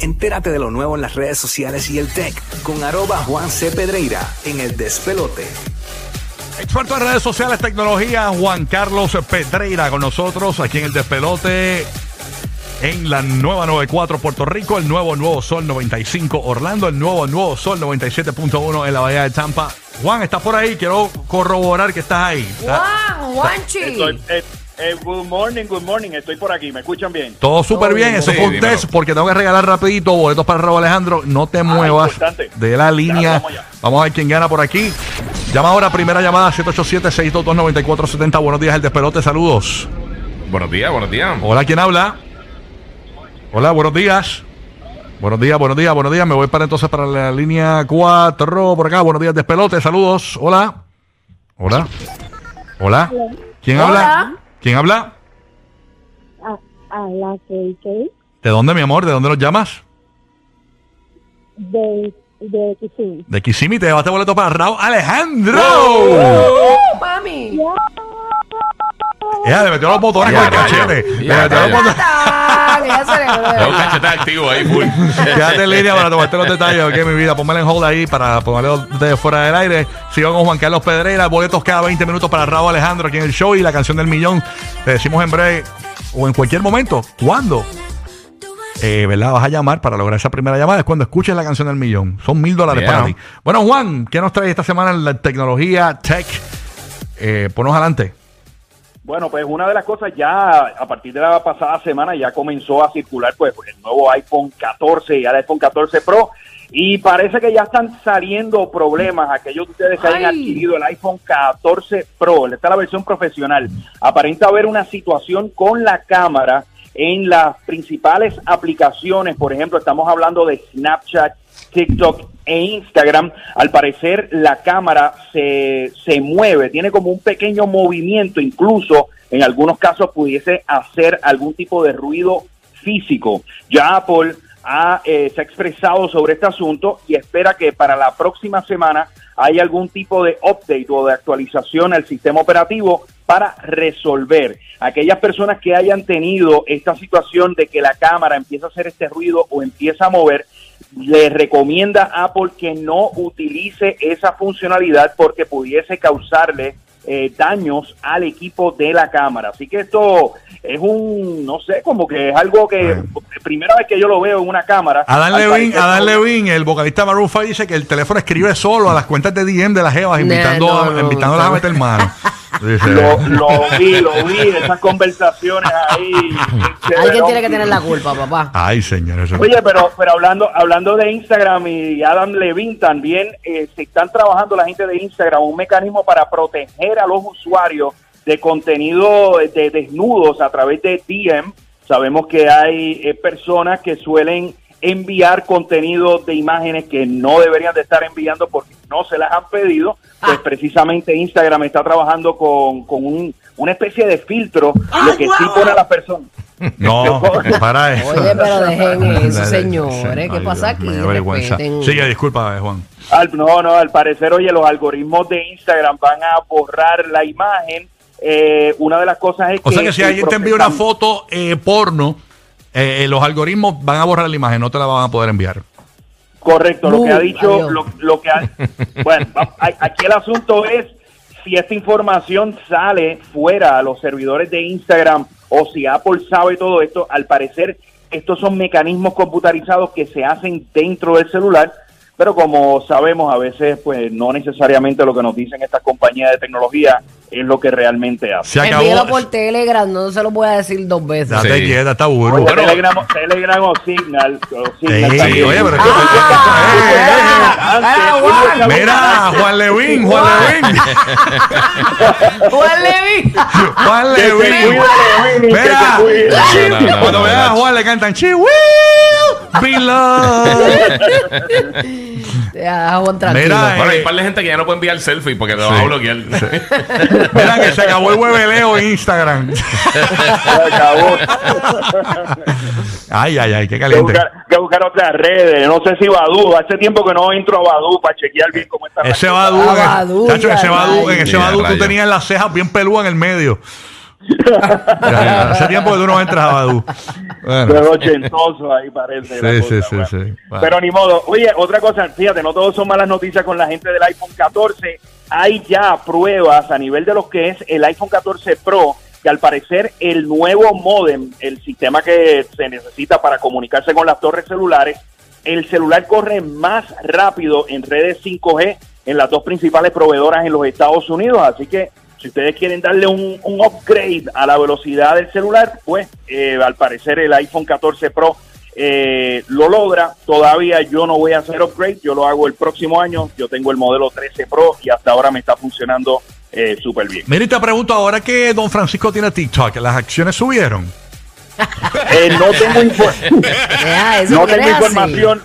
Entérate de lo nuevo en las redes sociales y el tech con arroba Juan C. Pedreira en el despelote. Experto en redes sociales, tecnología, Juan Carlos Pedreira con nosotros aquí en el despelote. En la nueva 94 Puerto Rico, el nuevo Nuevo Sol 95 Orlando, el nuevo Nuevo Sol 97.1 en la Bahía de Tampa. Juan, ¿estás por ahí? Quiero corroborar que estás ahí. Juan, Juanchi. Estoy, eh, eh, good morning, good morning. Estoy por aquí. ¿Me escuchan bien? Todo súper bien, eso fue un dímelo. test porque tengo que regalar rapidito boletos para Raúl Alejandro. No te muevas importante. de la línea. Vamos a ver quién gana por aquí. Llama ahora, primera llamada 787-622-9470. Buenos días, el despelote, saludos. Buenos días, buenos días. Hola, ¿quién habla? Hola, buenos días. Buenos días, buenos días, buenos días. Me voy para entonces para la línea 4 por acá. Buenos días, despelote, saludos. Hola. Hola. Hola. ¿Quién Hola. habla? ¿Quién habla? a, a la KK ¿De dónde, mi amor? ¿De dónde nos llamas? de, de Kissimmee. De Kissimmee, te llevaste boleto para Raúl Alejandro. Uh, mami. Ella le metió los botones con el cachete. Le ya, metió los botones. Ah, Tengo un cachete activo ahí, full. Quédate en línea para tomarte los detalles, ok, mi vida. Pónmela en hold ahí para ponerlo de fuera del aire. Sigo con Juan Carlos Pedreira. Boletos cada 20 minutos para Raúl Alejandro aquí en el show y la canción del millón. Te decimos en breve o en cualquier momento. ¿Cuándo? Eh, ¿Verdad? Vas a llamar para lograr esa primera llamada. Es cuando escuches la canción del millón. Son mil dólares Yeah. para ti. Bueno, Juan, ¿qué nos trae esta semana en la tecnología, tech? Eh, ponos adelante. Bueno, pues una de las cosas ya a partir de la pasada semana ya comenzó a circular pues el nuevo iPhone 14 y el iPhone 14 Pro y parece que ya están saliendo problemas aquellos de ustedes que hayan Ay. adquirido el iPhone 14 Pro, esta es la versión profesional. Aparenta haber una situación con la cámara en las principales aplicaciones, por ejemplo, estamos hablando de Snapchat, TikTok e Instagram, al parecer la cámara se, se mueve, tiene como un pequeño movimiento, incluso en algunos casos pudiese hacer algún tipo de ruido físico. Ya Apple ha, eh, se ha expresado sobre este asunto y espera que para la próxima semana haya algún tipo de update o de actualización al sistema operativo para resolver. Aquellas personas que hayan tenido esta situación de que la cámara empieza a hacer este ruido o empieza a mover, le recomienda a Apple que no utilice esa funcionalidad porque pudiese causarle eh, daños al equipo de la cámara. Así que esto es un, no sé, como que es algo que primera vez que yo lo veo en una cámara. Adán Levin, Adán no- Levin, el vocalista Maroon 5 dice que el teléfono escribe solo a las cuentas de DM de las jevas, invitando, no, no, invitándolas a no. meter mano. Dice, Lo, lo vi, lo vi, esas conversaciones ahí. Alguien tiene que tener la culpa, papá. Ay, señor. eso- Oye, pero pero hablando hablando de Instagram y Adam Levine también eh, se están trabajando la gente de Instagram un mecanismo para proteger a los usuarios de contenido de desnudos a través de DM. Sabemos que hay eh, personas que suelen enviar contenido de imágenes que no deberían de estar enviando porque no se las han pedido. Pues Ah. precisamente Instagram está trabajando con, con un- una especie de filtro, lo que sí pone a las personas. No, para eso. Oye, pero dejen eso, señores. ¿Qué Ay, pasa aquí? Respeten. Sigue, disculpa, eh, Juan. Al- no, no, al parecer, oye, los algoritmos de Instagram van a borrar la imagen. Eh, una de las cosas es O sea que si alguien te envía una foto eh, porno, eh, eh, los algoritmos van a borrar la imagen, no te la van a poder enviar. Correcto, lo que ha Uh, dicho, lo, lo que ha, bueno, aquí el asunto es si esta información sale fuera a los servidores de Instagram o si Apple sabe todo esto, al parecer estos son mecanismos computarizados que se hacen dentro del celular, pero como sabemos a veces pues no necesariamente lo que nos dicen estas compañías de tecnología es lo que realmente hacen. Se acabó. Envíelo por Telegram, no se lo voy a decir dos veces. Date Sí. quieta, está burro. Oye, Telegram, Telegram o Signal. o Signal Sí, oye, pero Ah, ah. Mira, Juan Levin, Juan Levin. Juan Levin. Juan Levin. Mira. Cuando no, vean a. Juan le cantan She Mira, Bueno, hay eh, un par de gente que ya no puede enviar selfie porque lo Sí. va a bloquear. Mira que se acabó el hueveleo en Instagram. Se acabó. Ay, ay, ay, qué que caliente. buscar, que buscar otras redes. No sé si Badu. Hace tiempo que no entro a Badu para chequear bien cómo está. Ese. Badú, Ah, chacho, ya, ese Badú, ya. en ese Ya, Badú tú tenías las cejas bien peludas en el medio. Hace tiempo que tú no entras a Badu. Bueno. Pero ochentoso ahí parece. Sí, cosa, sí, sí, bueno. sí. Bueno. Pero ni modo. Oye, otra cosa, fíjate, no todos son malas noticias con la gente del iPhone 14. Hay ya pruebas a nivel de lo que es el iPhone 14 Pro, que al parecer el nuevo modem, el sistema que se necesita para comunicarse con las torres celulares, el celular corre más rápido en redes 5G en las dos principales proveedoras en los Estados Unidos. Así que si ustedes quieren darle un, un upgrade a la velocidad del celular, pues eh, al parecer el iPhone 14 Pro eh, lo logra. Todavía yo no voy a hacer upgrade, yo lo hago el próximo año. Yo tengo el modelo 13 Pro y hasta ahora me está funcionando eh, súper bien. Mira, y te pregunto, ahora que Don Francisco tiene TikTok, ¿las acciones subieron? Eh, no tengo, info- Deja eso, no tengo información.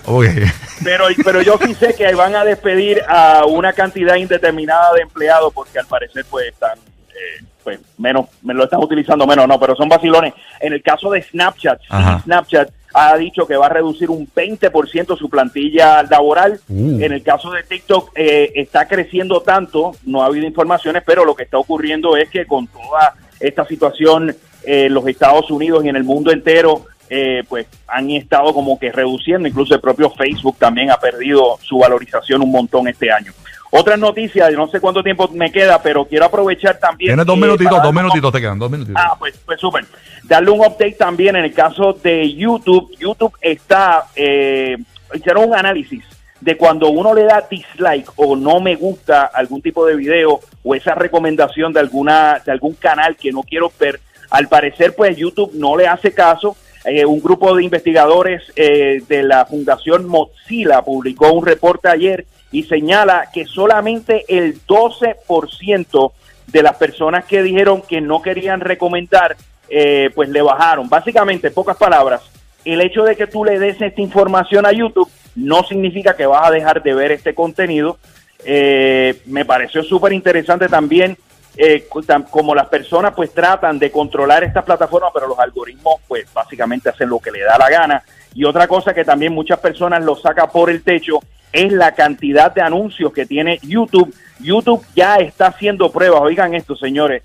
Pero, pero yo sí sé que van a despedir a una cantidad indeterminada de empleados porque al parecer pues están eh, pues menos me lo están utilizando menos no pero son vacilones en el caso de Snapchat Ajá. Snapchat ha dicho que va a reducir un 20% su plantilla laboral Uh. en el caso de TikTok eh, está creciendo tanto no ha habido informaciones pero lo que está ocurriendo es que con toda esta situación eh, en los Estados Unidos y en el mundo entero eh, pues han estado como que reduciendo, incluso el propio Facebook también ha perdido su valorización un montón este año. Otra noticia, no sé cuánto tiempo me queda, pero quiero aprovechar también. Tienes dos minutitos, dos minutitos te quedan, dos minutitos. Ah, pues, pues súper. Darle un update también en el caso de YouTube. YouTube está, eh, hicieron un análisis de cuando uno le da dislike o no me gusta algún tipo de video o esa recomendación de alguna de algún canal que no quiero ver. Al parecer, pues YouTube no le hace caso. Eh, un grupo de investigadores eh, de la Fundación Mozilla publicó un reporte ayer y señala que solamente el 12% de las personas que dijeron que no querían recomendar, eh, pues le bajaron. Básicamente, en pocas palabras, el hecho de que tú le des esta información a YouTube no significa que vas a dejar de ver este contenido. Eh, me pareció súper interesante también eh, como las personas pues tratan de controlar estas plataformas, pero los algoritmos pues básicamente hacen lo que le da la gana. Y otra cosa que también muchas personas lo saca por el techo es la cantidad de anuncios que tiene YouTube. YouTube ya está haciendo pruebas, oigan esto señores,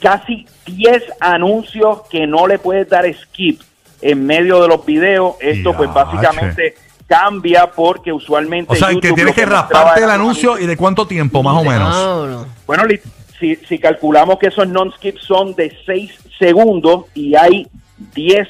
casi 10 anuncios que no le puedes dar skip en medio de los videos. Esto pues básicamente cambia porque usualmente... o sea, que YouTube tienes lo que rasparte el anuncio y de cuánto tiempo, más o menos. Bueno, si, si calculamos que esos non-skips son de 6 segundos y hay 10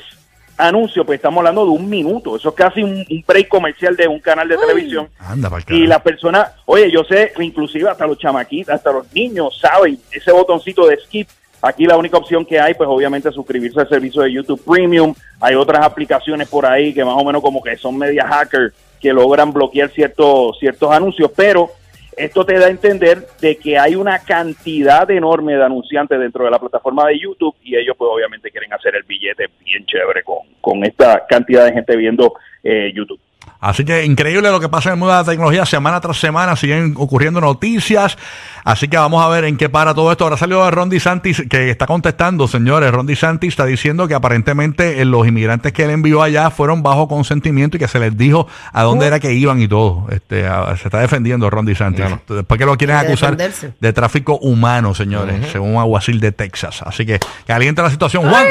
anuncios, pues estamos hablando de un minuto. Eso es casi un, un break comercial de un canal de televisión. Anda, Y la persona, oye, yo sé, inclusive hasta los chamaquitos, hasta los niños saben ese botoncito de skip. Aquí la única opción que hay, pues obviamente es suscribirse al servicio de YouTube Premium. Hay otras aplicaciones por ahí que más o menos como que son media hacker que logran bloquear ciertos, ciertos anuncios, pero esto te da a entender de que hay una cantidad enorme de anunciantes dentro de la plataforma de YouTube y ellos pues obviamente quieren hacer el billete bien chévere con, con esta cantidad de gente viendo eh, YouTube. Así que increíble lo que pasa en el mundo de la tecnología, semana tras semana siguen ocurriendo noticias. Así que vamos a ver en qué para todo esto. Ahora salió Ron DeSantis que está contestando, señores. Ron DeSantis está diciendo que aparentemente eh, los inmigrantes que él envió allá fueron bajo consentimiento y que se les dijo a dónde era que iban y todo. Este, a- se está defendiendo Ron DeSantis. Claro. Después que lo quieren acusar de tráfico humano, señores, según un aguacil de Texas. Así que calienta la situación. Juan,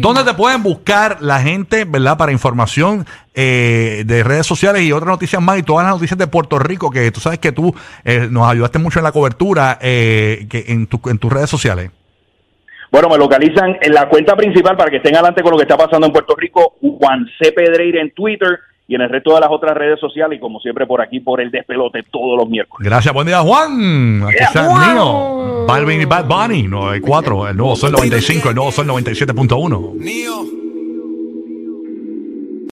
¿dónde te pueden buscar la gente, verdad, para información eh, de redes sociales y otras noticias más y todas las noticias de Puerto Rico que tú sabes que tú eh, nos ayudaste mucho en la cobertura eh, que en, tu- en tus redes sociales? Bueno, me localizan en la cuenta principal para que estén adelante con lo que está pasando en Puerto Rico, Juan C. Pedreira en Twitter y en el resto de las otras redes sociales y como siempre por aquí por el despelote todos los miércoles. Gracias, buen día, Juan. Aquí Yeah. está mío. Balvin y Bad Bunny, 94, el nuevo Sol 95, el nuevo Sol 97.1. Neo.